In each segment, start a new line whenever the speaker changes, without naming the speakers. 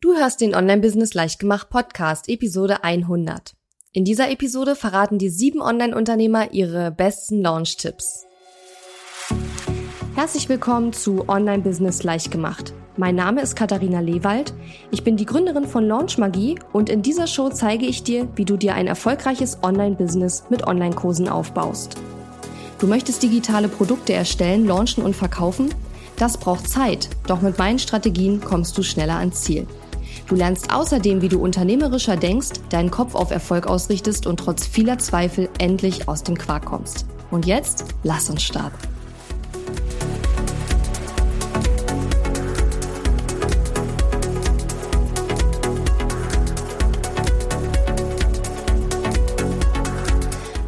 Du hörst den Online-Business Leichtgemacht Podcast, Episode 100. In dieser Episode verraten die sieben Online-Unternehmer ihre besten Launch-Tipps. Herzlich willkommen zu Online-Business Leichtgemacht. Mein Name ist Katharina Lewald. Ich bin die Gründerin von Launch Magie und in dieser Show zeige ich dir, wie du dir ein erfolgreiches Online-Business mit Online-Kursen aufbaust. Du möchtest digitale Produkte erstellen, launchen und verkaufen? Das braucht Zeit, doch mit meinen Strategien kommst du schneller ans Ziel. Du lernst außerdem, wie du unternehmerischer denkst, deinen Kopf auf Erfolg ausrichtest und trotz vieler Zweifel endlich aus dem Quark kommst. Und jetzt, lass uns starten.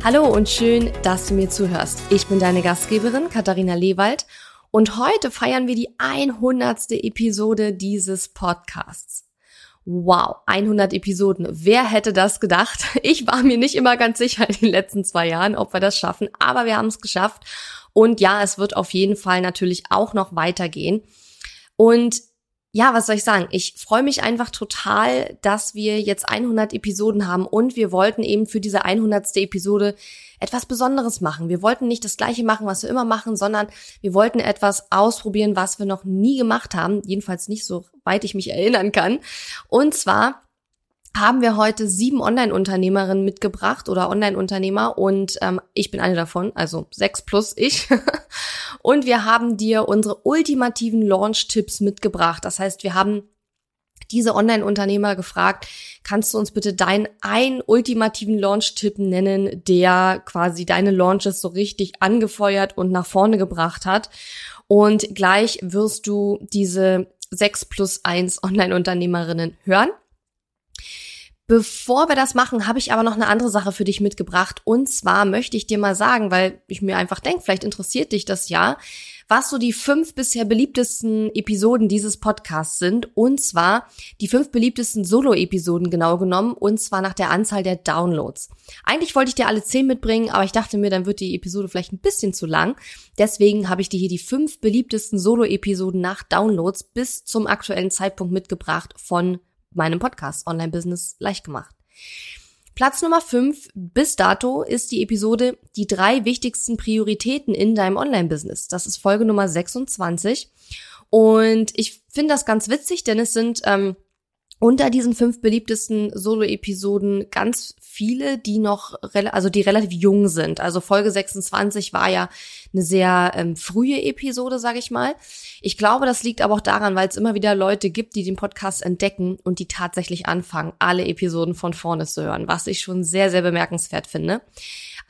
Hallo und schön, dass du mir zuhörst. Ich bin deine Gastgeberin Katharina Lewald und heute feiern wir die 100. Episode dieses Podcasts. Wow, 100 Episoden. Wer hätte das gedacht? Ich war mir nicht immer ganz sicher in den letzten zwei Jahren, ob wir das schaffen, aber wir haben es geschafft. Und ja, es wird auf jeden Fall natürlich auch noch weitergehen. Und ja, was soll ich sagen? Ich freue mich einfach total, dass wir jetzt 100 Episoden haben und wir wollten eben für diese 100. Episode etwas Besonderes machen. Wir wollten nicht das gleiche machen, was wir immer machen, sondern wir wollten etwas ausprobieren, was wir noch nie gemacht haben. Jedenfalls nicht so weit ich mich erinnern kann. Und zwar haben wir heute sieben Online-Unternehmerinnen mitgebracht oder Online-Unternehmer und ähm, ich bin eine davon, also sechs plus ich. und wir haben dir unsere ultimativen Launch-Tipps mitgebracht. Das heißt, wir haben diese Online-Unternehmer gefragt, kannst du uns bitte deinen einen ultimativen Launch-Tipp nennen, der quasi deine Launches so richtig angefeuert und nach vorne gebracht hat. Und gleich wirst du diese sechs plus eins Online-Unternehmerinnen hören. Bevor wir das machen, habe ich aber noch eine andere Sache für dich mitgebracht. Und zwar möchte ich dir mal sagen, weil ich mir einfach denke, vielleicht interessiert dich das ja, was so die fünf bisher beliebtesten Episoden dieses Podcasts sind. Und zwar die fünf beliebtesten Solo-Episoden genau genommen. Und zwar nach der Anzahl der Downloads. Eigentlich wollte ich dir alle zehn mitbringen, aber ich dachte mir, dann wird die Episode vielleicht ein bisschen zu lang. Deswegen habe ich dir hier die fünf beliebtesten Solo-Episoden nach Downloads bis zum aktuellen Zeitpunkt mitgebracht von meinem Podcast Online Business leicht gemacht. Platz Nummer 5 bis dato ist die Episode Die drei wichtigsten Prioritäten in deinem Online-Business. Das ist Folge Nummer 26. Und ich finde das ganz witzig, denn es sind ähm, unter diesen fünf beliebtesten Solo-Episoden ganz viele, die noch, also die relativ jung sind. Also Folge 26 war ja eine sehr ähm, frühe Episode, sage ich mal. Ich glaube, das liegt aber auch daran, weil es immer wieder Leute gibt, die den Podcast entdecken und die tatsächlich anfangen, alle Episoden von vorne zu hören, was ich schon sehr, sehr bemerkenswert finde.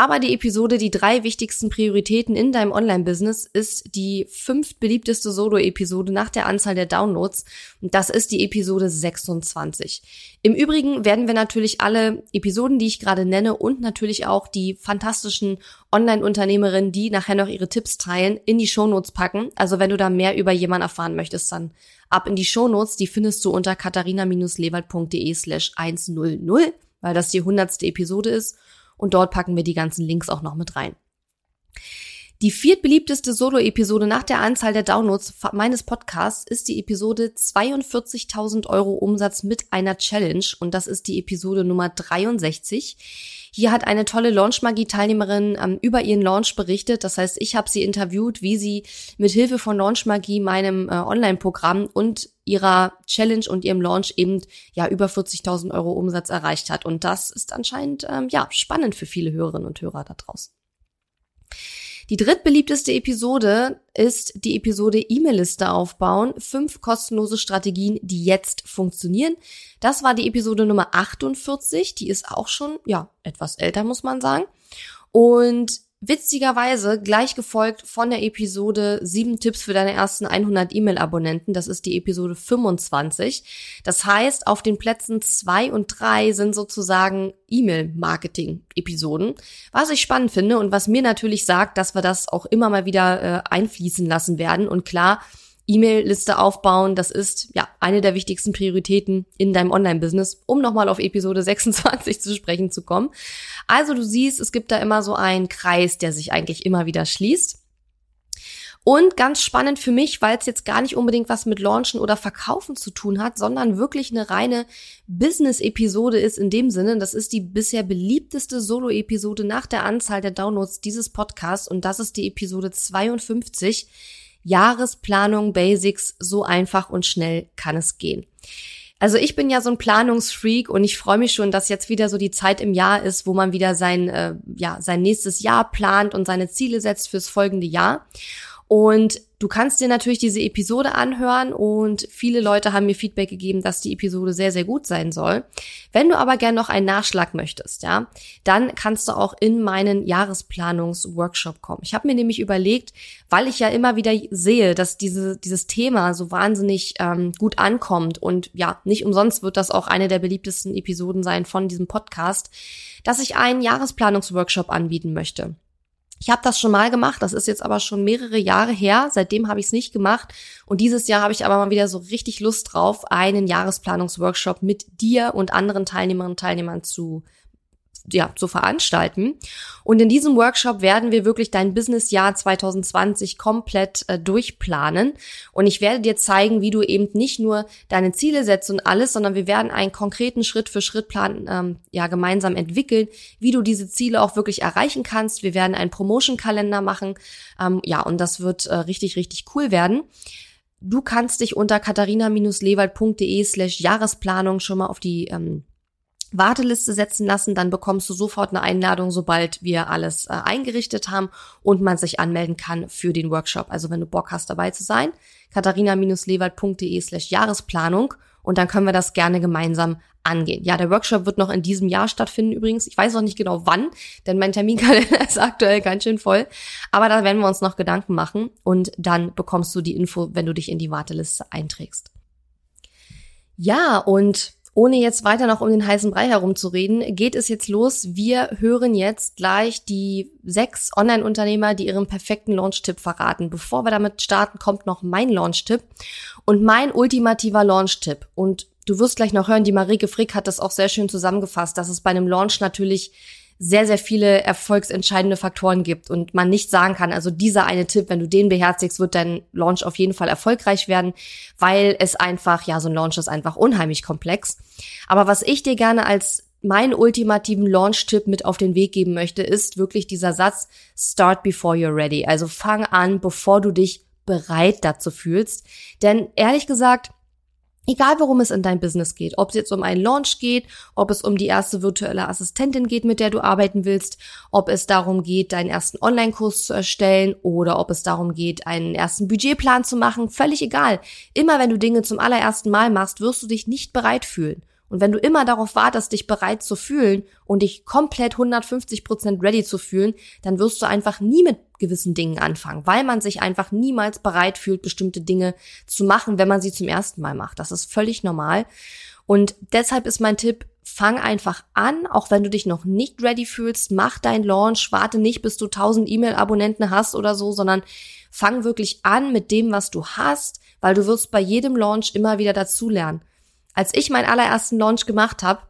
Aber die Episode Die drei wichtigsten Prioritäten in deinem Online-Business ist die fünft beliebteste Solo-Episode nach der Anzahl der Downloads. Und das ist die Episode 26. Im Übrigen werden wir natürlich alle Episoden, die ich gerade nenne und natürlich auch die fantastischen Online-Unternehmerinnen, die nachher noch ihre Tipps teilen, in die Shownotes packen. Also wenn du da mehr über jemanden erfahren möchtest, dann ab in die Shownotes. Die findest du unter katharina-lewald.de slash 100, weil das die hundertste Episode ist und dort packen wir die ganzen Links auch noch mit rein. Die viertbeliebteste Solo-Episode nach der Anzahl der Downloads meines Podcasts ist die Episode 42.000 Euro Umsatz mit einer Challenge und das ist die Episode Nummer 63. Hier hat eine tolle Launchmagie-Teilnehmerin ähm, über ihren Launch berichtet. Das heißt, ich habe sie interviewt, wie sie mit Hilfe von Launchmagie, meinem äh, Online-Programm und ihrer Challenge und ihrem Launch eben ja über 40.000 Euro Umsatz erreicht hat. Und das ist anscheinend ähm, ja spannend für viele Hörerinnen und Hörer da draußen. Die drittbeliebteste Episode ist die Episode E-Mail-Liste aufbauen. Fünf kostenlose Strategien, die jetzt funktionieren. Das war die Episode Nummer 48. Die ist auch schon, ja, etwas älter, muss man sagen. Und Witzigerweise gleich gefolgt von der Episode 7 Tipps für deine ersten 100 E-Mail-Abonnenten. Das ist die Episode 25. Das heißt, auf den Plätzen 2 und 3 sind sozusagen E-Mail-Marketing-Episoden. Was ich spannend finde und was mir natürlich sagt, dass wir das auch immer mal wieder äh, einfließen lassen werden. Und klar, E-Mail-Liste aufbauen, das ist ja eine der wichtigsten Prioritäten in deinem Online-Business, um nochmal auf Episode 26 zu sprechen zu kommen. Also du siehst, es gibt da immer so einen Kreis, der sich eigentlich immer wieder schließt. Und ganz spannend für mich, weil es jetzt gar nicht unbedingt was mit Launchen oder Verkaufen zu tun hat, sondern wirklich eine reine Business-Episode ist in dem Sinne, das ist die bisher beliebteste Solo-Episode nach der Anzahl der Downloads dieses Podcasts und das ist die Episode 52. Jahresplanung Basics, so einfach und schnell kann es gehen. Also ich bin ja so ein Planungsfreak und ich freue mich schon, dass jetzt wieder so die Zeit im Jahr ist, wo man wieder sein, äh, ja, sein nächstes Jahr plant und seine Ziele setzt fürs folgende Jahr. Und du kannst dir natürlich diese Episode anhören und viele Leute haben mir Feedback gegeben, dass die Episode sehr, sehr gut sein soll. Wenn du aber gern noch einen Nachschlag möchtest, ja, dann kannst du auch in meinen Jahresplanungsworkshop kommen. Ich habe mir nämlich überlegt, weil ich ja immer wieder sehe, dass diese, dieses Thema so wahnsinnig ähm, gut ankommt und ja, nicht umsonst wird das auch eine der beliebtesten Episoden sein von diesem Podcast, dass ich einen Jahresplanungsworkshop anbieten möchte. Ich habe das schon mal gemacht, das ist jetzt aber schon mehrere Jahre her. Seitdem habe ich es nicht gemacht. Und dieses Jahr habe ich aber mal wieder so richtig Lust drauf, einen Jahresplanungsworkshop mit dir und anderen Teilnehmerinnen und Teilnehmern zu ja, zu veranstalten. Und in diesem Workshop werden wir wirklich dein Businessjahr 2020 komplett äh, durchplanen. Und ich werde dir zeigen, wie du eben nicht nur deine Ziele setzt und alles, sondern wir werden einen konkreten Schritt-für-Schritt-Plan ähm, ja gemeinsam entwickeln, wie du diese Ziele auch wirklich erreichen kannst. Wir werden einen Promotion-Kalender machen. Ähm, ja, und das wird äh, richtig, richtig cool werden. Du kannst dich unter katharina-lewald.de slash Jahresplanung schon mal auf die ähm, Warteliste setzen lassen, dann bekommst du sofort eine Einladung, sobald wir alles äh, eingerichtet haben und man sich anmelden kann für den Workshop. Also wenn du Bock hast, dabei zu sein, katharina-lewald.de slash Jahresplanung und dann können wir das gerne gemeinsam angehen. Ja, der Workshop wird noch in diesem Jahr stattfinden übrigens. Ich weiß noch nicht genau wann, denn mein Terminkalender ist aktuell ganz schön voll. Aber da werden wir uns noch Gedanken machen und dann bekommst du die Info, wenn du dich in die Warteliste einträgst. Ja, und ohne jetzt weiter noch um den heißen Brei herumzureden, geht es jetzt los. Wir hören jetzt gleich die sechs Online-Unternehmer, die ihren perfekten Launch-Tipp verraten. Bevor wir damit starten, kommt noch mein Launch-Tipp und mein ultimativer Launch-Tipp. Und du wirst gleich noch hören, die Marike Frick hat das auch sehr schön zusammengefasst, dass es bei einem Launch natürlich sehr, sehr viele erfolgsentscheidende Faktoren gibt und man nicht sagen kann, also dieser eine Tipp, wenn du den beherzigst, wird dein Launch auf jeden Fall erfolgreich werden, weil es einfach, ja, so ein Launch ist einfach unheimlich komplex. Aber was ich dir gerne als meinen ultimativen Launch-Tipp mit auf den Weg geben möchte, ist wirklich dieser Satz, start before you're ready. Also fang an, bevor du dich bereit dazu fühlst. Denn ehrlich gesagt, Egal worum es in dein Business geht, ob es jetzt um einen Launch geht, ob es um die erste virtuelle Assistentin geht, mit der du arbeiten willst, ob es darum geht, deinen ersten Online-Kurs zu erstellen oder ob es darum geht, einen ersten Budgetplan zu machen, völlig egal. Immer wenn du Dinge zum allerersten Mal machst, wirst du dich nicht bereit fühlen. Und wenn du immer darauf wartest, dich bereit zu fühlen und dich komplett 150% ready zu fühlen, dann wirst du einfach nie mit gewissen Dingen anfangen, weil man sich einfach niemals bereit fühlt, bestimmte Dinge zu machen, wenn man sie zum ersten Mal macht. Das ist völlig normal. Und deshalb ist mein Tipp, fang einfach an, auch wenn du dich noch nicht ready fühlst, mach dein Launch, warte nicht, bis du 1000 E-Mail-Abonnenten hast oder so, sondern fang wirklich an mit dem, was du hast, weil du wirst bei jedem Launch immer wieder dazulernen. Als ich meinen allerersten Launch gemacht habe,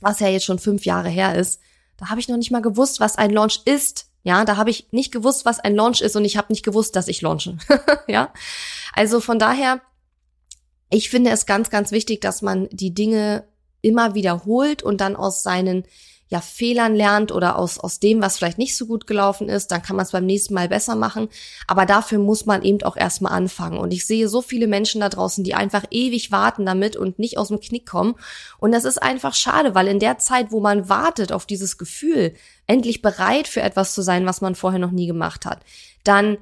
was ja jetzt schon fünf Jahre her ist, da habe ich noch nicht mal gewusst, was ein Launch ist. Ja, da habe ich nicht gewusst, was ein Launch ist und ich habe nicht gewusst, dass ich launche. ja, also von daher, ich finde es ganz, ganz wichtig, dass man die Dinge immer wiederholt und dann aus seinen ja Fehlern lernt oder aus, aus dem, was vielleicht nicht so gut gelaufen ist, dann kann man es beim nächsten Mal besser machen. Aber dafür muss man eben auch erstmal anfangen. Und ich sehe so viele Menschen da draußen, die einfach ewig warten damit und nicht aus dem Knick kommen. Und das ist einfach schade, weil in der Zeit, wo man wartet auf dieses Gefühl, endlich bereit für etwas zu sein, was man vorher noch nie gemacht hat, dann,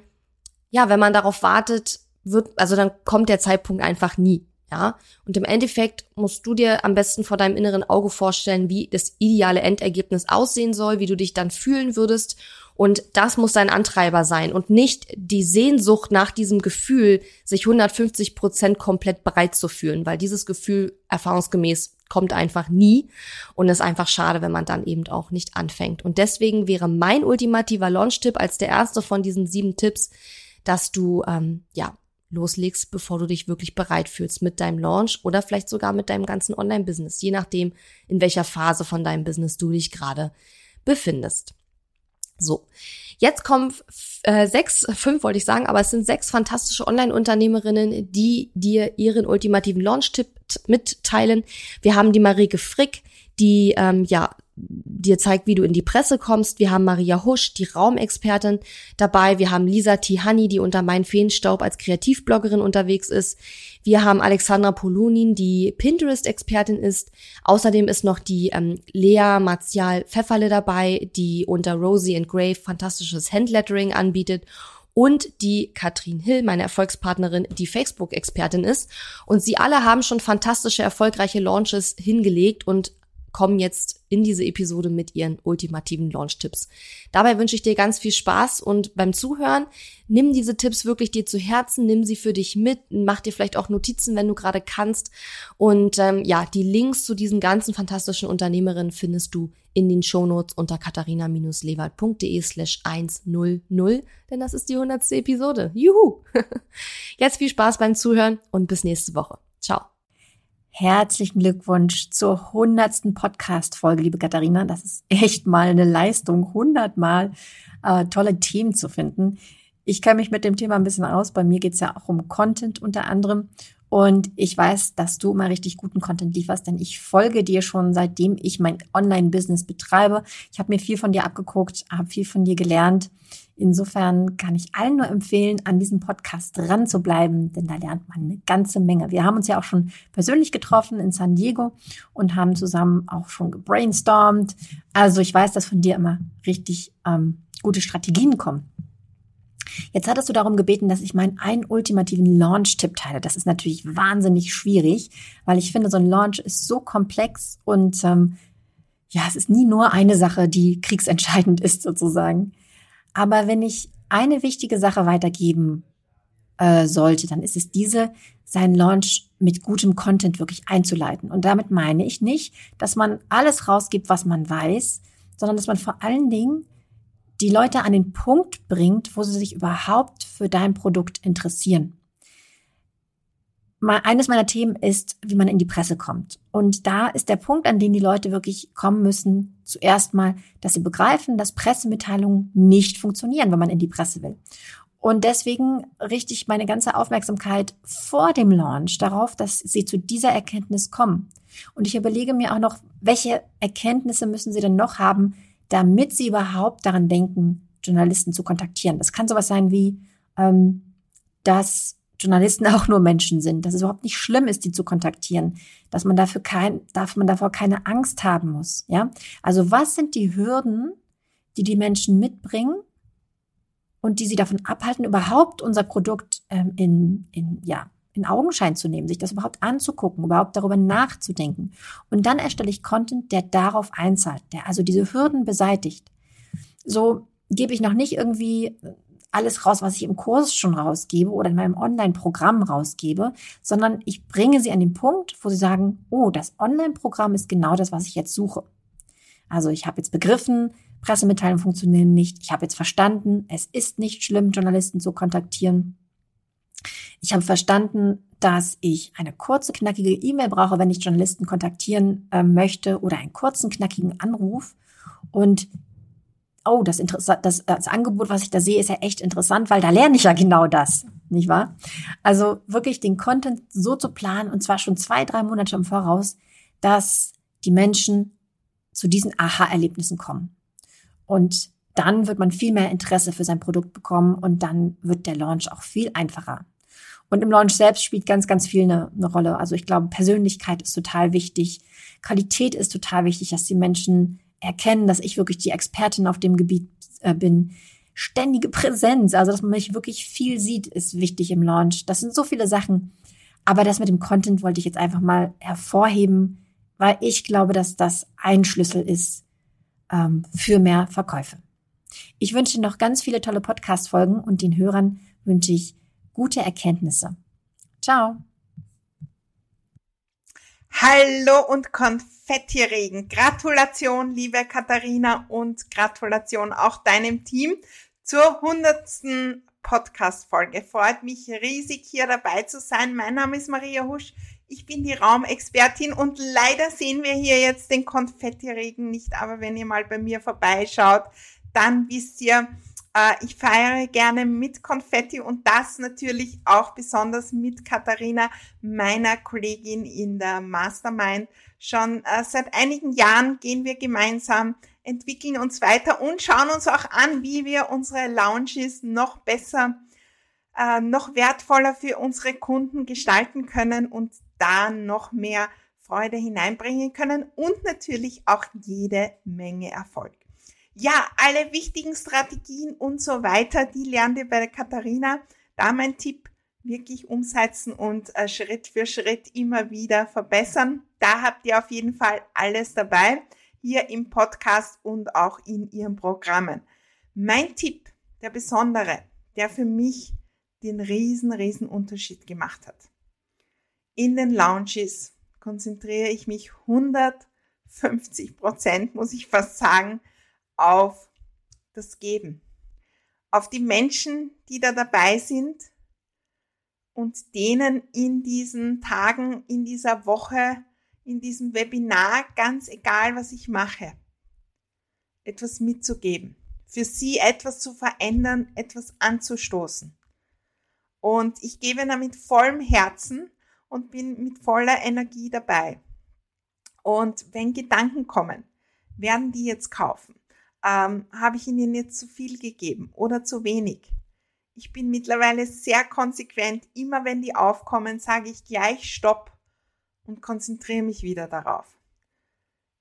ja, wenn man darauf wartet, wird, also dann kommt der Zeitpunkt einfach nie. Ja, und im Endeffekt musst du dir am besten vor deinem inneren Auge vorstellen, wie das ideale Endergebnis aussehen soll, wie du dich dann fühlen würdest. Und das muss dein Antreiber sein und nicht die Sehnsucht nach diesem Gefühl, sich 150 Prozent komplett bereit zu fühlen, weil dieses Gefühl erfahrungsgemäß kommt einfach nie und ist einfach schade, wenn man dann eben auch nicht anfängt. Und deswegen wäre mein ultimativer Launch-Tipp als der erste von diesen sieben Tipps, dass du ähm, ja loslegst, bevor du dich wirklich bereit fühlst mit deinem Launch oder vielleicht sogar mit deinem ganzen Online-Business, je nachdem, in welcher Phase von deinem Business du dich gerade befindest. So, jetzt kommen äh, sechs, fünf wollte ich sagen, aber es sind sechs fantastische Online-Unternehmerinnen, die dir ihren ultimativen Launch-Tipp mitteilen. Wir haben die Marike Frick, die ähm, ja dir zeigt, wie du in die Presse kommst. Wir haben Maria Husch, die Raumexpertin dabei. Wir haben Lisa Tihani, die unter Mein Feenstaub als Kreativbloggerin unterwegs ist. Wir haben Alexandra Polunin, die Pinterest-Expertin ist. Außerdem ist noch die ähm, Lea Martial Pfefferle dabei, die unter Rosie and Grave fantastisches Handlettering anbietet und die Katrin Hill, meine Erfolgspartnerin, die Facebook-Expertin ist. Und sie alle haben schon fantastische, erfolgreiche Launches hingelegt und kommen jetzt in diese Episode mit ihren ultimativen Launch-Tipps. Dabei wünsche ich dir ganz viel Spaß und beim Zuhören nimm diese Tipps wirklich dir zu Herzen, nimm sie für dich mit, mach dir vielleicht auch Notizen, wenn du gerade kannst. Und ähm, ja, die Links zu diesen ganzen fantastischen Unternehmerinnen findest du in den Shownotes unter katharina-lewald.de slash 100, denn das ist die 100. Episode. Juhu! Jetzt viel Spaß beim Zuhören und bis nächste Woche. Ciao.
Herzlichen Glückwunsch zur hundertsten Podcast-Folge, liebe Katharina. Das ist echt mal eine Leistung, hundertmal äh, tolle Themen zu finden. Ich kenne mich mit dem Thema ein bisschen aus. Bei mir geht es ja auch um Content unter anderem. Und ich weiß, dass du immer richtig guten Content lieferst, denn ich folge dir schon seitdem ich mein Online-Business betreibe. Ich habe mir viel von dir abgeguckt, habe viel von dir gelernt. Insofern kann ich allen nur empfehlen, an diesem Podcast dran zu bleiben, denn da lernt man eine ganze Menge. Wir haben uns ja auch schon persönlich getroffen in San Diego und haben zusammen auch schon gebrainstormt. Also ich weiß, dass von dir immer richtig ähm, gute Strategien kommen. Jetzt hattest du darum gebeten, dass ich meinen einen ultimativen Launch-Tipp teile. Das ist natürlich wahnsinnig schwierig, weil ich finde, so ein Launch ist so komplex und ähm, ja, es ist nie nur eine Sache, die kriegsentscheidend ist sozusagen. Aber wenn ich eine wichtige Sache weitergeben äh, sollte, dann ist es diese, seinen Launch mit gutem Content wirklich einzuleiten. Und damit meine ich nicht, dass man alles rausgibt, was man weiß, sondern dass man vor allen Dingen die Leute an den Punkt bringt, wo sie sich überhaupt für dein Produkt interessieren. Eines meiner Themen ist, wie man in die Presse kommt. Und da ist der Punkt, an den die Leute wirklich kommen müssen, zuerst mal, dass sie begreifen, dass Pressemitteilungen nicht funktionieren, wenn man in die Presse will. Und deswegen richte ich meine ganze Aufmerksamkeit vor dem Launch darauf, dass sie zu dieser Erkenntnis kommen. Und ich überlege mir auch noch, welche Erkenntnisse müssen sie denn noch haben, damit sie überhaupt daran denken, Journalisten zu kontaktieren. Das kann sowas sein wie, ähm, dass Journalisten auch nur Menschen sind, dass es überhaupt nicht schlimm ist, die zu kontaktieren, dass man dafür kein, darf man davor keine Angst haben muss. Ja, also was sind die Hürden, die die Menschen mitbringen und die sie davon abhalten, überhaupt unser Produkt ähm, in, in ja in Augenschein zu nehmen, sich das überhaupt anzugucken, überhaupt darüber nachzudenken. Und dann erstelle ich Content, der darauf einzahlt, der also diese Hürden beseitigt. So gebe ich noch nicht irgendwie alles raus, was ich im Kurs schon rausgebe oder in meinem Online-Programm rausgebe, sondern ich bringe sie an den Punkt, wo sie sagen, oh, das Online-Programm ist genau das, was ich jetzt suche. Also ich habe jetzt begriffen, Pressemitteilungen funktionieren nicht. Ich habe jetzt verstanden, es ist nicht schlimm, Journalisten zu kontaktieren. Ich habe verstanden, dass ich eine kurze, knackige E-Mail brauche, wenn ich Journalisten kontaktieren äh, möchte oder einen kurzen, knackigen Anruf. Und oh, das, das, das Angebot, was ich da sehe, ist ja echt interessant, weil da lerne ich ja genau das, nicht wahr? Also wirklich den Content so zu planen und zwar schon zwei, drei Monate im Voraus, dass die Menschen zu diesen Aha-Erlebnissen kommen. Und dann wird man viel mehr Interesse für sein Produkt bekommen und dann wird der Launch auch viel einfacher. Und im Launch selbst spielt ganz, ganz viel eine, eine Rolle. Also ich glaube, Persönlichkeit ist total wichtig. Qualität ist total wichtig, dass die Menschen erkennen, dass ich wirklich die Expertin auf dem Gebiet äh, bin. Ständige Präsenz, also dass man mich wirklich viel sieht, ist wichtig im Launch. Das sind so viele Sachen. Aber das mit dem Content wollte ich jetzt einfach mal hervorheben, weil ich glaube, dass das ein Schlüssel ist ähm, für mehr Verkäufe. Ich wünsche noch ganz viele tolle Podcast-Folgen und den Hörern wünsche ich gute Erkenntnisse. Ciao.
Hallo und Konfettiregen. Gratulation, liebe Katharina und Gratulation auch deinem Team zur hundertsten Podcast-Folge. Freut mich riesig, hier dabei zu sein. Mein Name ist Maria Husch. Ich bin die Raumexpertin und leider sehen wir hier jetzt den Konfettiregen nicht, aber wenn ihr mal bei mir vorbeischaut, dann wisst ihr, ich feiere gerne mit Konfetti und das natürlich auch besonders mit Katharina, meiner Kollegin in der Mastermind. Schon äh, seit einigen Jahren gehen wir gemeinsam, entwickeln uns weiter und schauen uns auch an, wie wir unsere Lounges noch besser, äh, noch wertvoller für unsere Kunden gestalten können und da noch mehr Freude hineinbringen können und natürlich auch jede Menge Erfolg ja, alle wichtigen Strategien und so weiter, die lernt ihr bei der Katharina. Da mein Tipp, wirklich umsetzen und äh, Schritt für Schritt immer wieder verbessern. Da habt ihr auf jeden Fall alles dabei, hier im Podcast und auch in ihren Programmen. Mein Tipp, der besondere, der für mich den riesen, riesen Unterschied gemacht hat. In den Lounges konzentriere ich mich 150 Prozent, muss ich fast sagen, auf das Geben, auf die Menschen, die da dabei sind und denen in diesen Tagen, in dieser Woche, in diesem Webinar, ganz egal, was ich mache, etwas mitzugeben, für sie etwas zu verändern, etwas anzustoßen. Und ich gebe da mit vollem Herzen und bin mit voller Energie dabei. Und wenn Gedanken kommen, werden die jetzt kaufen? Ähm, habe ich ihnen jetzt zu viel gegeben oder zu wenig. Ich bin mittlerweile sehr konsequent. Immer wenn die aufkommen, sage ich gleich Stopp und konzentriere mich wieder darauf.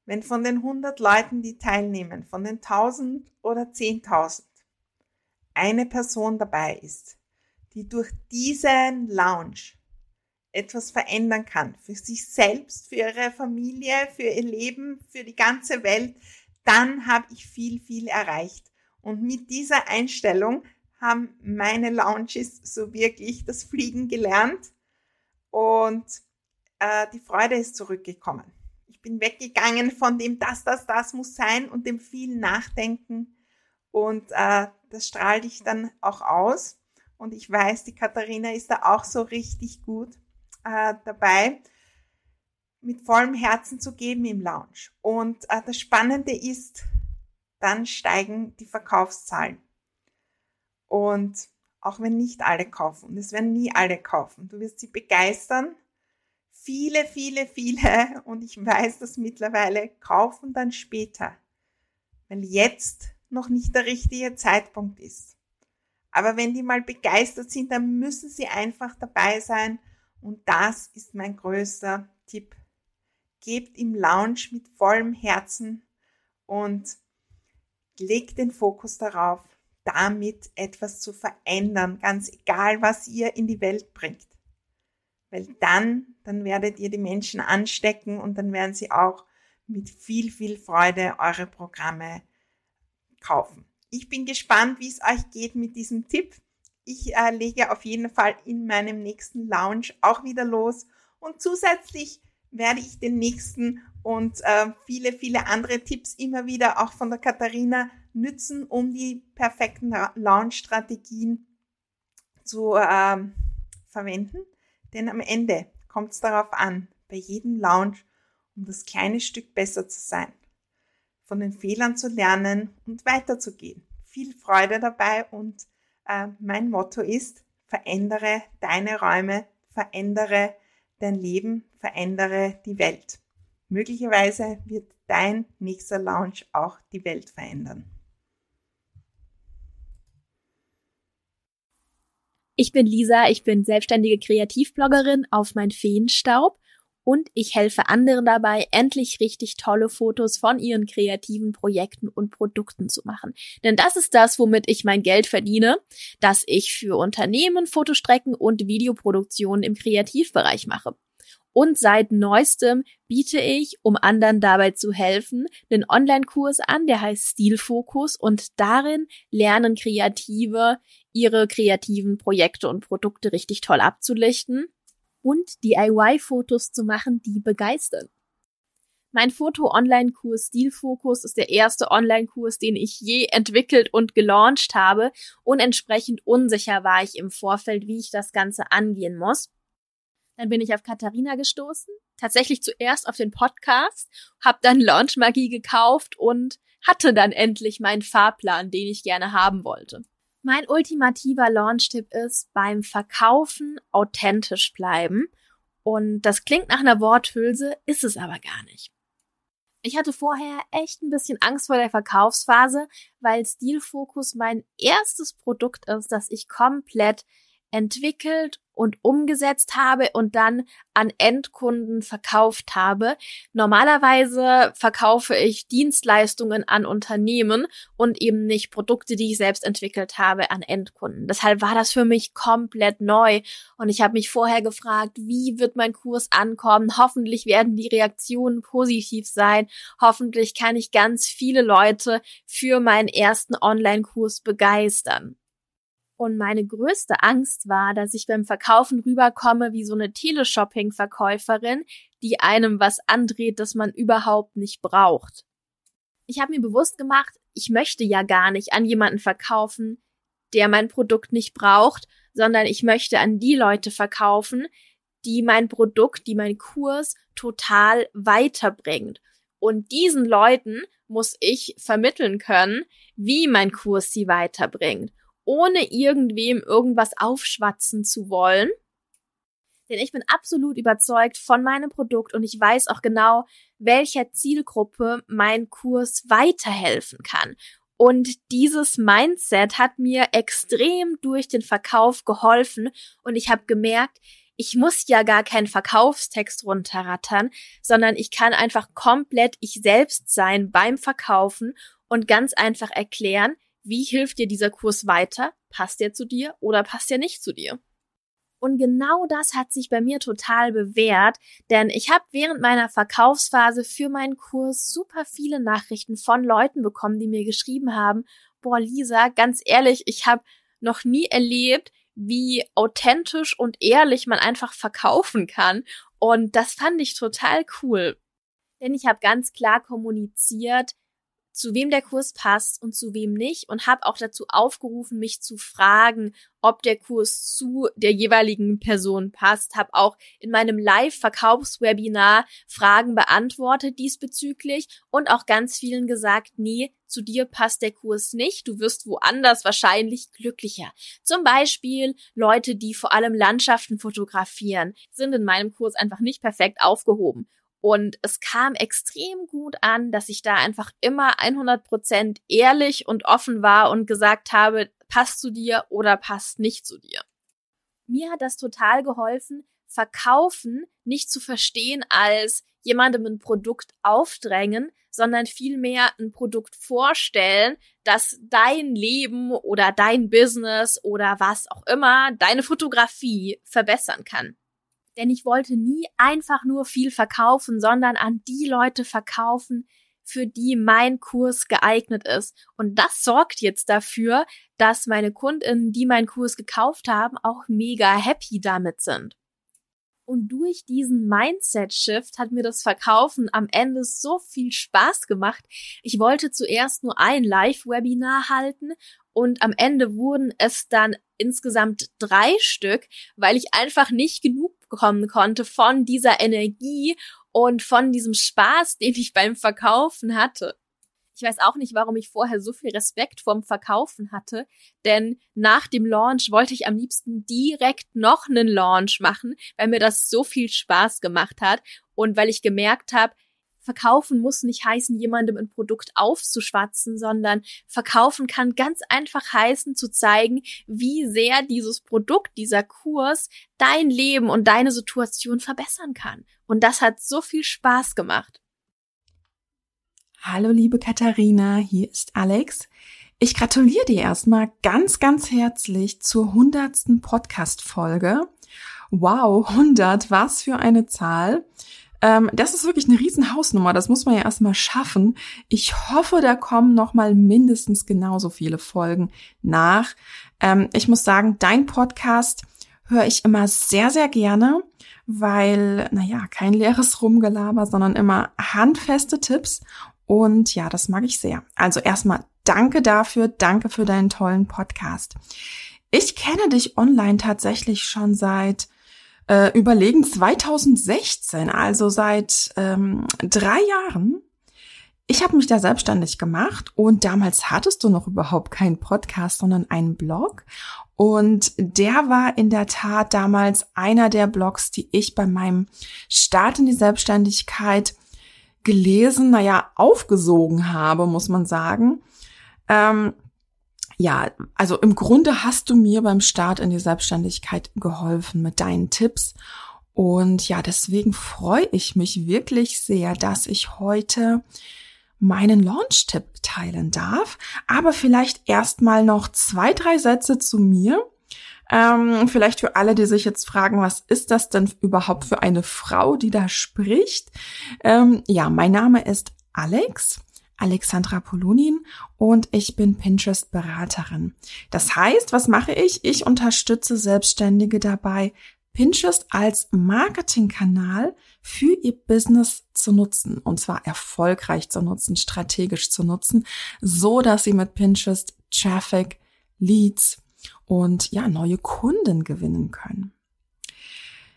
Wenn von den 100 Leuten, die teilnehmen, von den 1000 oder 10.000 eine Person dabei ist, die durch diesen Lounge etwas verändern kann, für sich selbst, für ihre Familie, für ihr Leben, für die ganze Welt, dann habe ich viel, viel erreicht. Und mit dieser Einstellung haben meine Launches so wirklich das Fliegen gelernt und äh, die Freude ist zurückgekommen. Ich bin weggegangen von dem das, das, das muss sein und dem vielen Nachdenken und äh, das strahlt ich dann auch aus. Und ich weiß, die Katharina ist da auch so richtig gut äh, dabei mit vollem Herzen zu geben im Lounge. Und äh, das Spannende ist, dann steigen die Verkaufszahlen. Und auch wenn nicht alle kaufen, und es werden nie alle kaufen, du wirst sie begeistern. Viele, viele, viele, und ich weiß das mittlerweile, kaufen dann später, weil jetzt noch nicht der richtige Zeitpunkt ist. Aber wenn die mal begeistert sind, dann müssen sie einfach dabei sein. Und das ist mein größter Tipp gebt im Lounge mit vollem Herzen und legt den Fokus darauf, damit etwas zu verändern, ganz egal, was ihr in die Welt bringt. Weil dann, dann werdet ihr die Menschen anstecken und dann werden sie auch mit viel, viel Freude eure Programme kaufen. Ich bin gespannt, wie es euch geht mit diesem Tipp. Ich äh, lege auf jeden Fall in meinem nächsten Lounge auch wieder los und zusätzlich werde ich den nächsten und äh, viele, viele andere Tipps immer wieder auch von der Katharina nützen, um die perfekten Launch-Strategien zu äh, verwenden. Denn am Ende kommt es darauf an, bei jedem Launch, um das kleine Stück besser zu sein, von den Fehlern zu lernen und weiterzugehen. Viel Freude dabei und äh, mein Motto ist, verändere deine Räume, verändere dein Leben, verändere die Welt. Möglicherweise wird dein nächster Launch auch die Welt verändern.
Ich bin Lisa, ich bin selbstständige Kreativbloggerin auf mein Feenstaub und ich helfe anderen dabei, endlich richtig tolle Fotos von ihren kreativen Projekten und Produkten zu machen. Denn das ist das, womit ich mein Geld verdiene, dass ich für Unternehmen Fotostrecken und Videoproduktionen im Kreativbereich mache. Und seit neuestem biete ich, um anderen dabei zu helfen, einen Online-Kurs an, der heißt Stilfokus und darin lernen Kreative ihre kreativen Projekte und Produkte richtig toll abzulichten und DIY-Fotos zu machen, die begeistern. Mein Foto-Online-Kurs Stilfokus ist der erste Online-Kurs, den ich je entwickelt und gelauncht habe und entsprechend unsicher war ich im Vorfeld, wie ich das Ganze angehen muss. Dann bin ich auf Katharina gestoßen, tatsächlich zuerst auf den Podcast, habe dann Launch Magie gekauft und hatte dann endlich meinen Fahrplan, den ich gerne haben wollte. Mein ultimativer Launch-Tipp ist beim Verkaufen authentisch bleiben. Und das klingt nach einer Worthülse, ist es aber gar nicht. Ich hatte vorher echt ein bisschen Angst vor der Verkaufsphase, weil Stilfokus mein erstes Produkt ist, das ich komplett entwickelt und umgesetzt habe und dann an Endkunden verkauft habe. Normalerweise verkaufe ich Dienstleistungen an Unternehmen und eben nicht Produkte, die ich selbst entwickelt habe, an Endkunden. Deshalb war das für mich komplett neu und ich habe mich vorher gefragt, wie wird mein Kurs ankommen? Hoffentlich werden die Reaktionen positiv sein. Hoffentlich kann ich ganz viele Leute für meinen ersten Online-Kurs begeistern. Und meine größte Angst war, dass ich beim Verkaufen rüberkomme wie so eine Teleshopping-Verkäuferin, die einem was andreht, das man überhaupt nicht braucht. Ich habe mir bewusst gemacht, ich möchte ja gar nicht an jemanden verkaufen, der mein Produkt nicht braucht, sondern ich möchte an die Leute verkaufen, die mein Produkt, die mein Kurs total weiterbringt. Und diesen Leuten muss ich vermitteln können, wie mein Kurs sie weiterbringt ohne irgendwem irgendwas aufschwatzen zu wollen. Denn ich bin absolut überzeugt von meinem Produkt und ich weiß auch genau, welcher Zielgruppe mein Kurs weiterhelfen kann. Und dieses Mindset hat mir extrem durch den Verkauf geholfen und ich habe gemerkt, ich muss ja gar keinen Verkaufstext runterrattern, sondern ich kann einfach komplett ich selbst sein beim Verkaufen und ganz einfach erklären, wie hilft dir dieser Kurs weiter? Passt der zu dir oder passt der nicht zu dir? Und genau das hat sich bei mir total bewährt, denn ich habe während meiner Verkaufsphase für meinen Kurs super viele Nachrichten von Leuten bekommen, die mir geschrieben haben, boah Lisa, ganz ehrlich, ich habe noch nie erlebt, wie authentisch und ehrlich man einfach verkaufen kann. Und das fand ich total cool. Denn ich habe ganz klar kommuniziert, zu wem der Kurs passt und zu wem nicht und habe auch dazu aufgerufen, mich zu fragen, ob der Kurs zu der jeweiligen Person passt. Habe auch in meinem Live-Verkaufswebinar Fragen beantwortet diesbezüglich und auch ganz vielen gesagt, nee, zu dir passt der Kurs nicht, du wirst woanders wahrscheinlich glücklicher. Zum Beispiel Leute, die vor allem Landschaften fotografieren, sind in meinem Kurs einfach nicht perfekt aufgehoben. Und es kam extrem gut an, dass ich da einfach immer 100 Prozent ehrlich und offen war und gesagt habe, passt zu dir oder passt nicht zu dir. Mir hat das total geholfen, Verkaufen nicht zu verstehen als jemandem ein Produkt aufdrängen, sondern vielmehr ein Produkt vorstellen, das dein Leben oder dein Business oder was auch immer, deine Fotografie verbessern kann denn ich wollte nie einfach nur viel verkaufen, sondern an die Leute verkaufen, für die mein Kurs geeignet ist. Und das sorgt jetzt dafür, dass meine Kundinnen, die meinen Kurs gekauft haben, auch mega happy damit sind. Und durch diesen Mindset-Shift hat mir das Verkaufen am Ende so viel Spaß gemacht. Ich wollte zuerst nur ein Live-Webinar halten und am Ende wurden es dann insgesamt drei Stück, weil ich einfach nicht genug bekommen konnte von dieser Energie und von diesem Spaß, den ich beim Verkaufen hatte. Ich weiß auch nicht, warum ich vorher so viel Respekt vorm Verkaufen hatte, denn nach dem Launch wollte ich am liebsten direkt noch einen Launch machen, weil mir das so viel Spaß gemacht hat und weil ich gemerkt habe, Verkaufen muss nicht heißen, jemandem ein Produkt aufzuschwatzen, sondern verkaufen kann ganz einfach heißen, zu zeigen, wie sehr dieses Produkt, dieser Kurs dein Leben und deine Situation verbessern kann. Und das hat so viel Spaß gemacht.
Hallo liebe Katharina, hier ist Alex. Ich gratuliere dir erstmal ganz, ganz herzlich zur hundertsten Podcast-Folge. Wow, 100, was für eine Zahl. Ähm, das ist wirklich eine riesen Hausnummer. Das muss man ja erstmal schaffen. Ich hoffe, da kommen noch mal mindestens genauso viele Folgen nach. Ähm, ich muss sagen, dein Podcast höre ich immer sehr, sehr gerne, weil, naja, kein leeres Rumgelaber, sondern immer handfeste Tipps. Und ja, das mag ich sehr. Also erstmal danke dafür, danke für deinen tollen Podcast. Ich kenne dich online tatsächlich schon seit äh, überlegen 2016, also seit ähm, drei Jahren. ich habe mich da selbstständig gemacht und damals hattest du noch überhaupt keinen Podcast, sondern einen Blog. Und der war in der Tat damals einer der Blogs, die ich bei meinem Start in die Selbstständigkeit gelesen, naja, aufgesogen habe, muss man sagen. Ähm, ja, also im Grunde hast du mir beim Start in die Selbstständigkeit geholfen mit deinen Tipps. Und ja, deswegen freue ich mich wirklich sehr, dass ich heute meinen Launch-Tipp teilen darf. Aber vielleicht erstmal noch zwei, drei Sätze zu mir. Ähm, vielleicht für alle, die sich jetzt fragen, was ist das denn überhaupt für eine Frau, die da spricht? Ähm, ja, mein Name ist Alex. Alexandra Polonin und ich bin Pinterest-Beraterin. Das heißt, was mache ich? Ich unterstütze Selbstständige dabei, Pinterest als Marketingkanal für ihr Business zu nutzen und zwar erfolgreich zu nutzen, strategisch zu nutzen, so dass sie mit Pinterest Traffic, Leads und ja, neue Kunden gewinnen können.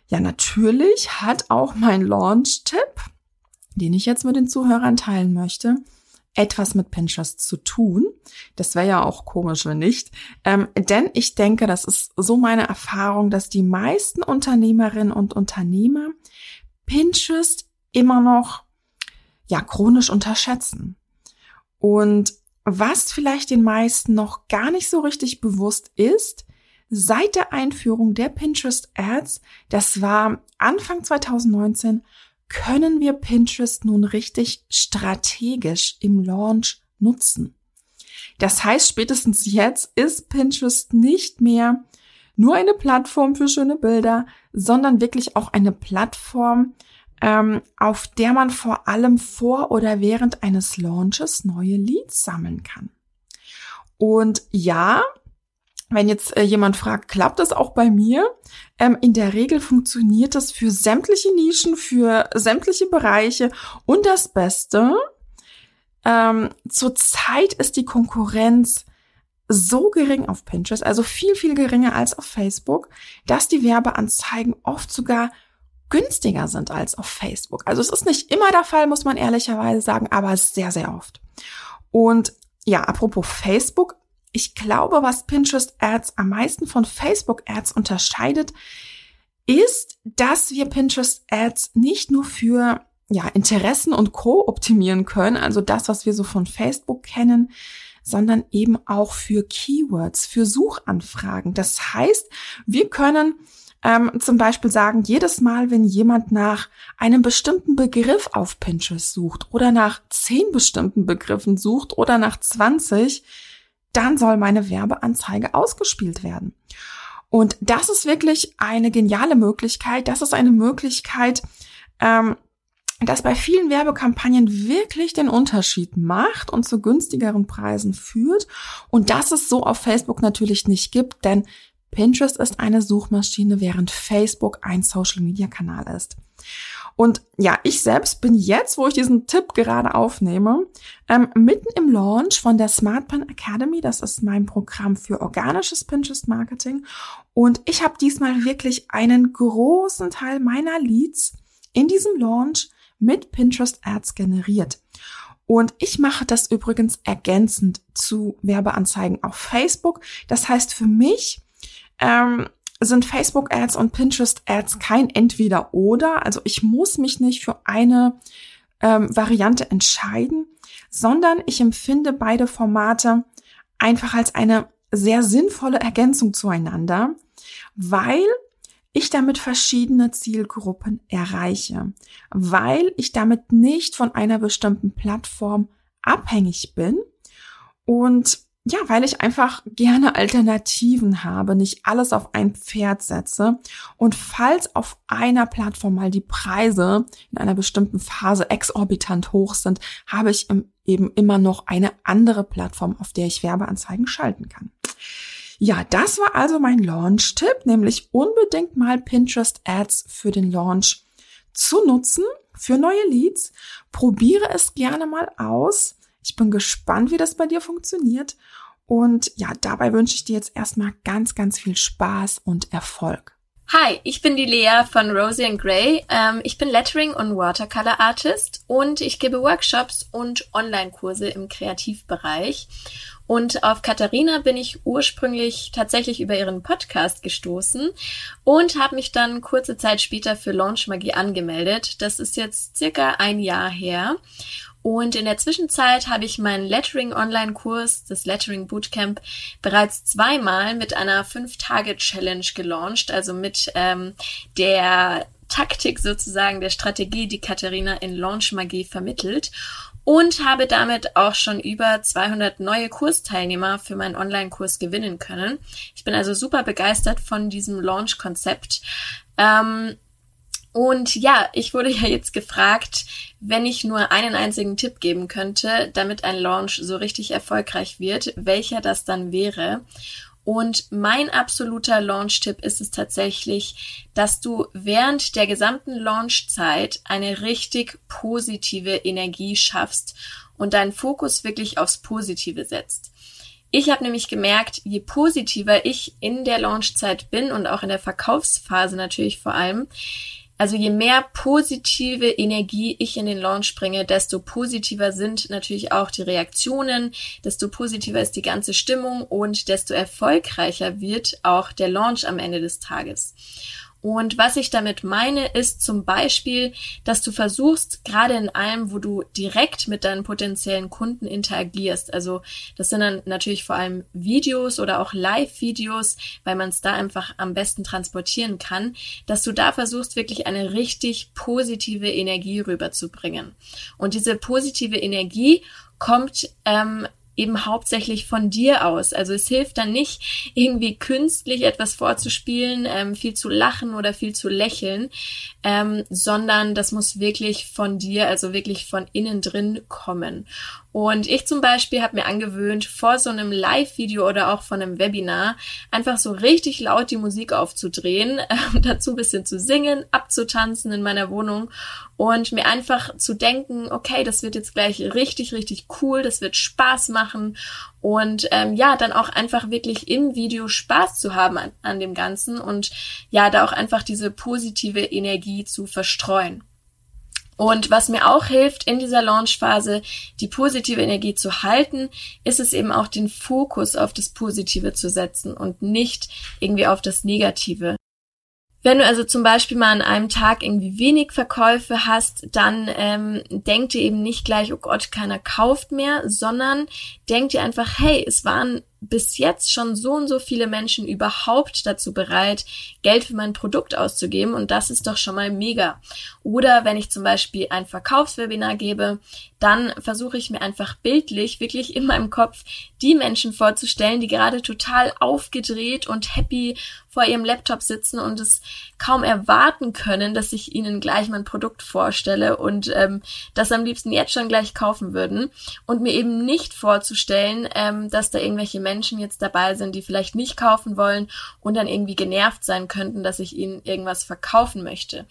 Ja, natürlich hat auch mein Launch-Tipp, den ich jetzt mit den Zuhörern teilen möchte, etwas mit Pinterest zu tun. Das wäre ja auch komisch, wenn nicht. Ähm, denn ich denke, das ist so meine Erfahrung, dass die meisten Unternehmerinnen und Unternehmer Pinterest immer noch ja chronisch unterschätzen. Und was vielleicht den meisten noch gar nicht so richtig bewusst ist, seit der Einführung der Pinterest Ads, das war Anfang 2019, können wir Pinterest nun richtig strategisch im Launch nutzen. Das heißt, spätestens jetzt ist Pinterest nicht mehr nur eine Plattform für schöne Bilder, sondern wirklich auch eine Plattform, ähm, auf der man vor allem vor oder während eines Launches neue Leads sammeln kann. Und ja, wenn jetzt äh, jemand fragt, klappt das auch bei mir? Ähm, in der Regel funktioniert das für sämtliche Nischen, für sämtliche Bereiche. Und das Beste, ähm, zurzeit ist die Konkurrenz so gering auf Pinterest, also viel, viel geringer als auf Facebook, dass die Werbeanzeigen oft sogar günstiger sind als auf Facebook. Also es ist nicht immer der Fall, muss man ehrlicherweise sagen, aber sehr, sehr oft. Und ja, apropos Facebook, ich glaube, was Pinterest Ads am meisten von Facebook Ads unterscheidet, ist, dass wir Pinterest Ads nicht nur für ja, Interessen und Co. optimieren können, also das, was wir so von Facebook kennen, sondern eben auch für Keywords, für Suchanfragen. Das heißt, wir können ähm, zum Beispiel sagen, jedes Mal, wenn jemand nach einem bestimmten Begriff auf Pinterest sucht oder nach zehn bestimmten Begriffen sucht oder nach 20, dann soll meine Werbeanzeige ausgespielt werden. Und das ist wirklich eine geniale Möglichkeit. Das ist eine Möglichkeit, ähm, das bei vielen Werbekampagnen wirklich den Unterschied macht und zu günstigeren Preisen führt. Und das es so auf Facebook natürlich nicht gibt, denn Pinterest ist eine Suchmaschine, während Facebook ein Social-Media-Kanal ist. Und ja, ich selbst bin jetzt, wo ich diesen Tipp gerade aufnehme, ähm, mitten im Launch von der SmartPen Academy. Das ist mein Programm für organisches Pinterest Marketing. Und ich habe diesmal wirklich einen großen Teil meiner Leads in diesem Launch mit Pinterest Ads generiert. Und ich mache das übrigens ergänzend zu Werbeanzeigen auf Facebook. Das heißt für mich, ähm, sind Facebook-Ads und Pinterest-Ads kein Entweder-Oder. Also ich muss mich nicht für eine ähm, Variante entscheiden, sondern ich empfinde beide Formate einfach als eine sehr sinnvolle Ergänzung zueinander, weil ich damit verschiedene Zielgruppen erreiche, weil ich damit nicht von einer bestimmten Plattform abhängig bin und ja, weil ich einfach gerne Alternativen habe, nicht alles auf ein Pferd setze. Und falls auf einer Plattform mal die Preise in einer bestimmten Phase exorbitant hoch sind, habe ich eben immer noch eine andere Plattform, auf der ich Werbeanzeigen schalten kann. Ja, das war also mein Launch-Tipp, nämlich unbedingt mal Pinterest Ads für den Launch zu nutzen, für neue Leads. Probiere es gerne mal aus. Ich bin gespannt, wie das bei dir funktioniert. Und ja, dabei wünsche ich dir jetzt erstmal ganz, ganz viel Spaß und Erfolg.
Hi, ich bin die Lea von Rosie and Grey. Ähm, ich bin Lettering und Watercolor Artist und ich gebe Workshops und Online-Kurse im Kreativbereich. Und auf Katharina bin ich ursprünglich tatsächlich über ihren Podcast gestoßen und habe mich dann kurze Zeit später für Launch Magie angemeldet. Das ist jetzt circa ein Jahr her. Und in der Zwischenzeit habe ich meinen Lettering Online-Kurs, das Lettering Bootcamp, bereits zweimal mit einer 5-Tage-Challenge gelauncht, also mit ähm, der Taktik sozusagen, der Strategie, die Katharina in Launch Magie vermittelt und habe damit auch schon über 200 neue Kursteilnehmer für meinen Online-Kurs gewinnen können. Ich bin also super begeistert von diesem Launch-Konzept. Ähm, und ja, ich wurde ja jetzt gefragt, wenn ich nur einen einzigen Tipp geben könnte, damit ein Launch so richtig erfolgreich wird, welcher das dann wäre. Und mein absoluter Launch-Tipp ist es tatsächlich, dass du während der gesamten Launchzeit eine richtig positive Energie schaffst und deinen Fokus wirklich aufs Positive setzt. Ich habe nämlich gemerkt, je positiver ich in der Launchzeit bin und auch in der Verkaufsphase natürlich vor allem, also je mehr positive Energie ich in den Launch bringe, desto positiver sind natürlich auch die Reaktionen, desto positiver ist die ganze Stimmung und desto erfolgreicher wird auch der Launch am Ende des Tages. Und was ich damit meine, ist zum Beispiel, dass du versuchst, gerade in allem, wo du direkt mit deinen potenziellen Kunden interagierst, also das sind dann natürlich vor allem Videos oder auch Live-Videos, weil man es da einfach am besten transportieren kann, dass du da versuchst, wirklich eine richtig positive Energie rüberzubringen. Und diese positive Energie kommt ähm, eben hauptsächlich von dir aus. Also es hilft dann nicht, irgendwie künstlich etwas vorzuspielen, ähm, viel zu lachen oder viel zu lächeln, ähm, sondern das muss wirklich von dir, also wirklich von innen drin kommen. Und ich zum Beispiel habe mir angewöhnt, vor so einem Live-Video oder auch von einem Webinar einfach so richtig laut die Musik aufzudrehen, äh, dazu ein bisschen zu singen, abzutanzen in meiner Wohnung und mir einfach zu denken, okay, das wird jetzt gleich richtig, richtig cool, das wird Spaß machen und ähm, ja, dann auch einfach wirklich im Video Spaß zu haben an, an dem Ganzen und ja, da auch einfach diese positive Energie zu verstreuen. Und was mir auch hilft in dieser Launchphase, die positive Energie zu halten, ist es eben auch den Fokus auf das Positive zu setzen und nicht irgendwie auf das Negative. Wenn du also zum Beispiel mal an einem Tag irgendwie wenig Verkäufe hast, dann ähm, denk dir eben nicht gleich, oh Gott, keiner kauft mehr, sondern denk dir einfach, hey, es waren bis jetzt schon so und so viele Menschen überhaupt dazu bereit, Geld für mein Produkt auszugeben und das ist doch schon mal mega. Oder wenn ich zum Beispiel ein Verkaufswebinar gebe, dann versuche ich mir einfach bildlich wirklich in meinem Kopf die Menschen vorzustellen, die gerade total aufgedreht und happy vor ihrem Laptop sitzen und es kaum erwarten können, dass ich ihnen gleich mein Produkt vorstelle und ähm, das am liebsten jetzt schon gleich kaufen würden und mir eben nicht vorzustellen, ähm, dass da irgendwelche Menschen jetzt dabei sind, die vielleicht nicht kaufen wollen und dann irgendwie genervt sein könnten, dass ich ihnen irgendwas verkaufen möchte.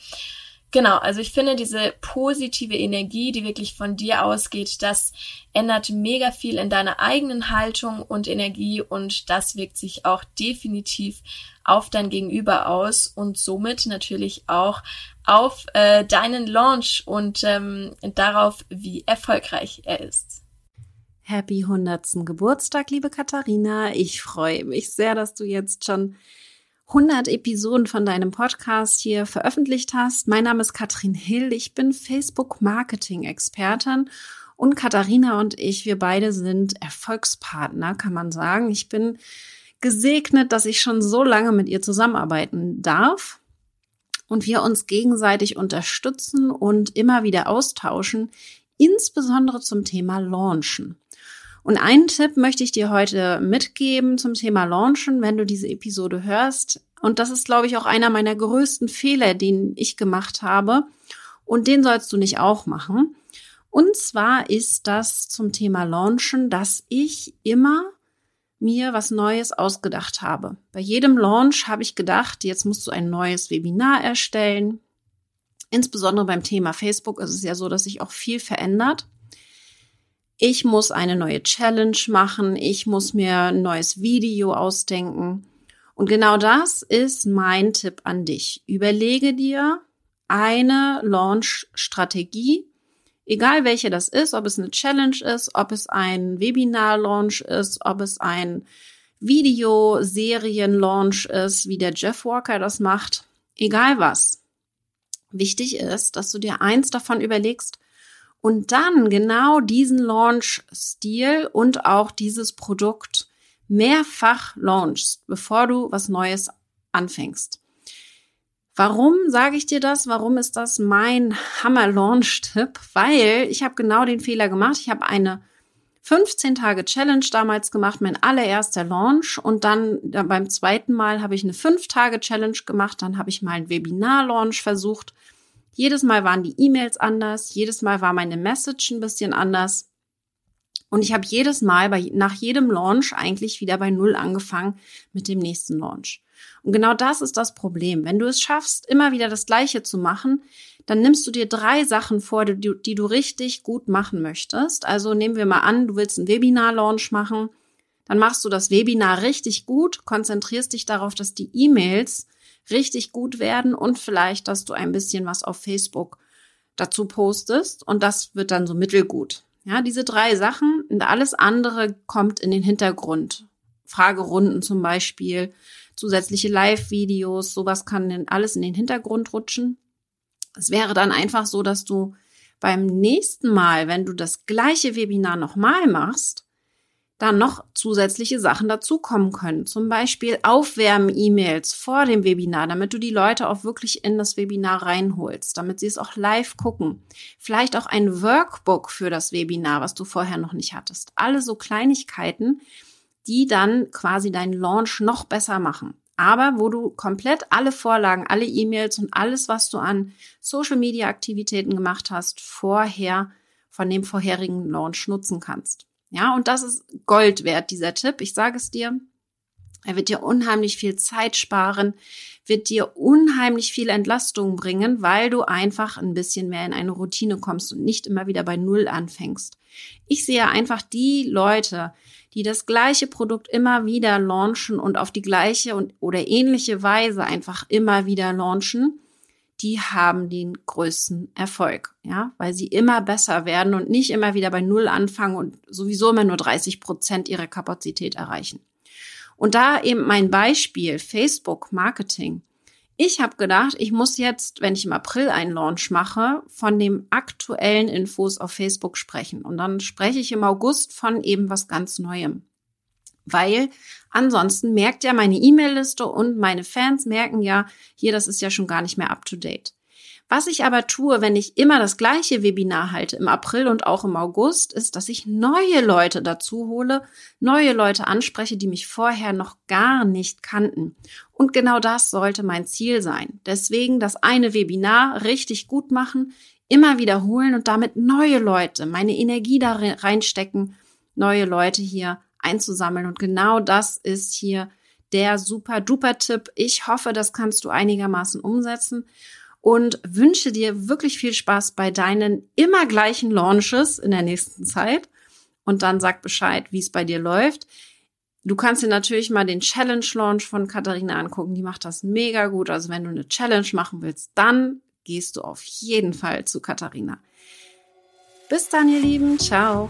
Genau, also ich finde diese positive Energie, die wirklich von dir ausgeht, das ändert mega viel in deiner eigenen Haltung und Energie und das wirkt sich auch definitiv auf dein Gegenüber aus und somit natürlich auch auf äh, deinen Launch und ähm, darauf, wie erfolgreich er ist.
Happy 100. Geburtstag, liebe Katharina. Ich freue mich sehr, dass du jetzt schon 100 Episoden von deinem Podcast hier veröffentlicht hast. Mein Name ist Katrin Hill. Ich bin Facebook-Marketing-Expertin und Katharina und ich, wir beide sind Erfolgspartner, kann man sagen. Ich bin gesegnet, dass ich schon so lange mit ihr zusammenarbeiten darf und wir uns gegenseitig unterstützen und immer wieder austauschen, insbesondere zum Thema Launchen. Und einen Tipp möchte ich dir heute mitgeben zum Thema Launchen, wenn du diese Episode hörst. Und das ist, glaube ich, auch einer meiner größten Fehler, den ich gemacht habe. Und den sollst du nicht auch machen. Und zwar ist das zum Thema Launchen, dass ich immer mir was Neues ausgedacht habe. Bei jedem Launch habe ich gedacht, jetzt musst du ein neues Webinar erstellen. Insbesondere beim Thema Facebook ist es ja so, dass sich auch viel verändert ich muss eine neue Challenge machen, ich muss mir ein neues Video ausdenken. Und genau das ist mein Tipp an dich. Überlege dir eine Launch-Strategie, egal welche das ist, ob es eine Challenge ist, ob es ein Webinar-Launch ist, ob es ein Videoserien-Launch ist, wie der Jeff Walker das macht, egal was. Wichtig ist, dass du dir eins davon überlegst und dann genau diesen Launch-Stil und auch dieses Produkt mehrfach launchst, bevor du was Neues anfängst. Warum sage ich dir das? Warum ist das mein Hammer-Launch-Tipp? Weil ich habe genau den Fehler gemacht. Ich habe eine 15 Tage Challenge damals gemacht, mein allererster Launch und dann, beim zweiten Mal habe ich eine 5 Tage Challenge gemacht, dann habe ich mal ein Webinar Launch versucht. Jedes Mal waren die E-Mails anders, jedes Mal war meine Message ein bisschen anders. Und ich habe jedes Mal bei, nach jedem Launch eigentlich wieder bei Null angefangen mit dem nächsten Launch. Und genau das ist das Problem. Wenn du es schaffst, immer wieder das Gleiche zu machen, dann nimmst du dir drei Sachen vor, die, die du richtig gut machen möchtest. Also nehmen wir mal an, du willst einen Webinar-Launch machen. Dann machst du das Webinar richtig gut, konzentrierst dich darauf, dass die E-Mails richtig gut werden und vielleicht, dass du ein bisschen was auf Facebook dazu postest und das wird dann so mittelgut. Ja, diese drei Sachen und alles andere kommt in den Hintergrund. Fragerunden zum Beispiel, zusätzliche Live-Videos, sowas kann denn alles in den Hintergrund rutschen. Es wäre dann einfach so, dass du beim nächsten Mal, wenn du das gleiche Webinar nochmal machst, dann noch zusätzliche Sachen dazukommen können. Zum Beispiel Aufwärmen-E-Mails vor dem Webinar, damit du die Leute auch wirklich in das Webinar reinholst, damit sie es auch live gucken. Vielleicht auch ein Workbook für das Webinar, was du vorher noch nicht hattest. Alle so Kleinigkeiten, die dann quasi deinen Launch noch besser machen aber wo du komplett alle Vorlagen, alle E-Mails und alles, was du an Social-Media-Aktivitäten gemacht hast, vorher von dem vorherigen Launch nutzen kannst. Ja, und das ist Gold wert, dieser Tipp. Ich sage es dir. Er wird dir unheimlich viel Zeit sparen, wird dir unheimlich viel Entlastung bringen, weil du einfach ein bisschen mehr in eine Routine kommst und nicht immer wieder bei Null anfängst. Ich sehe einfach die Leute, die das gleiche Produkt immer wieder launchen und auf die gleiche und oder ähnliche Weise einfach immer wieder launchen, die haben den größten Erfolg, ja, weil sie immer besser werden und nicht immer wieder bei Null anfangen und sowieso immer nur 30 Prozent ihrer Kapazität erreichen. Und da eben mein Beispiel Facebook Marketing. Ich habe gedacht, ich muss jetzt, wenn ich im April einen Launch mache, von den aktuellen Infos auf Facebook sprechen. Und dann spreche ich im August von eben was ganz Neuem. Weil ansonsten merkt ja meine E-Mail-Liste und meine Fans merken ja, hier, das ist ja schon gar nicht mehr up to date. Was ich aber tue, wenn ich immer das gleiche Webinar halte im April und auch im August, ist, dass ich neue Leute dazu hole, neue Leute anspreche, die mich vorher noch gar nicht kannten. Und genau das sollte mein Ziel sein. Deswegen das eine Webinar richtig gut machen, immer wiederholen und damit neue Leute, meine Energie da reinstecken, neue Leute hier einzusammeln. Und genau das ist hier der super duper Tipp. Ich hoffe, das kannst du einigermaßen umsetzen und wünsche dir wirklich viel Spaß bei deinen immer gleichen Launches in der nächsten Zeit. Und dann sag Bescheid, wie es bei dir läuft. Du kannst dir natürlich mal den Challenge Launch von Katharina angucken. Die macht das mega gut. Also wenn du eine Challenge machen willst, dann gehst du auf jeden Fall zu Katharina. Bis dann, ihr Lieben. Ciao.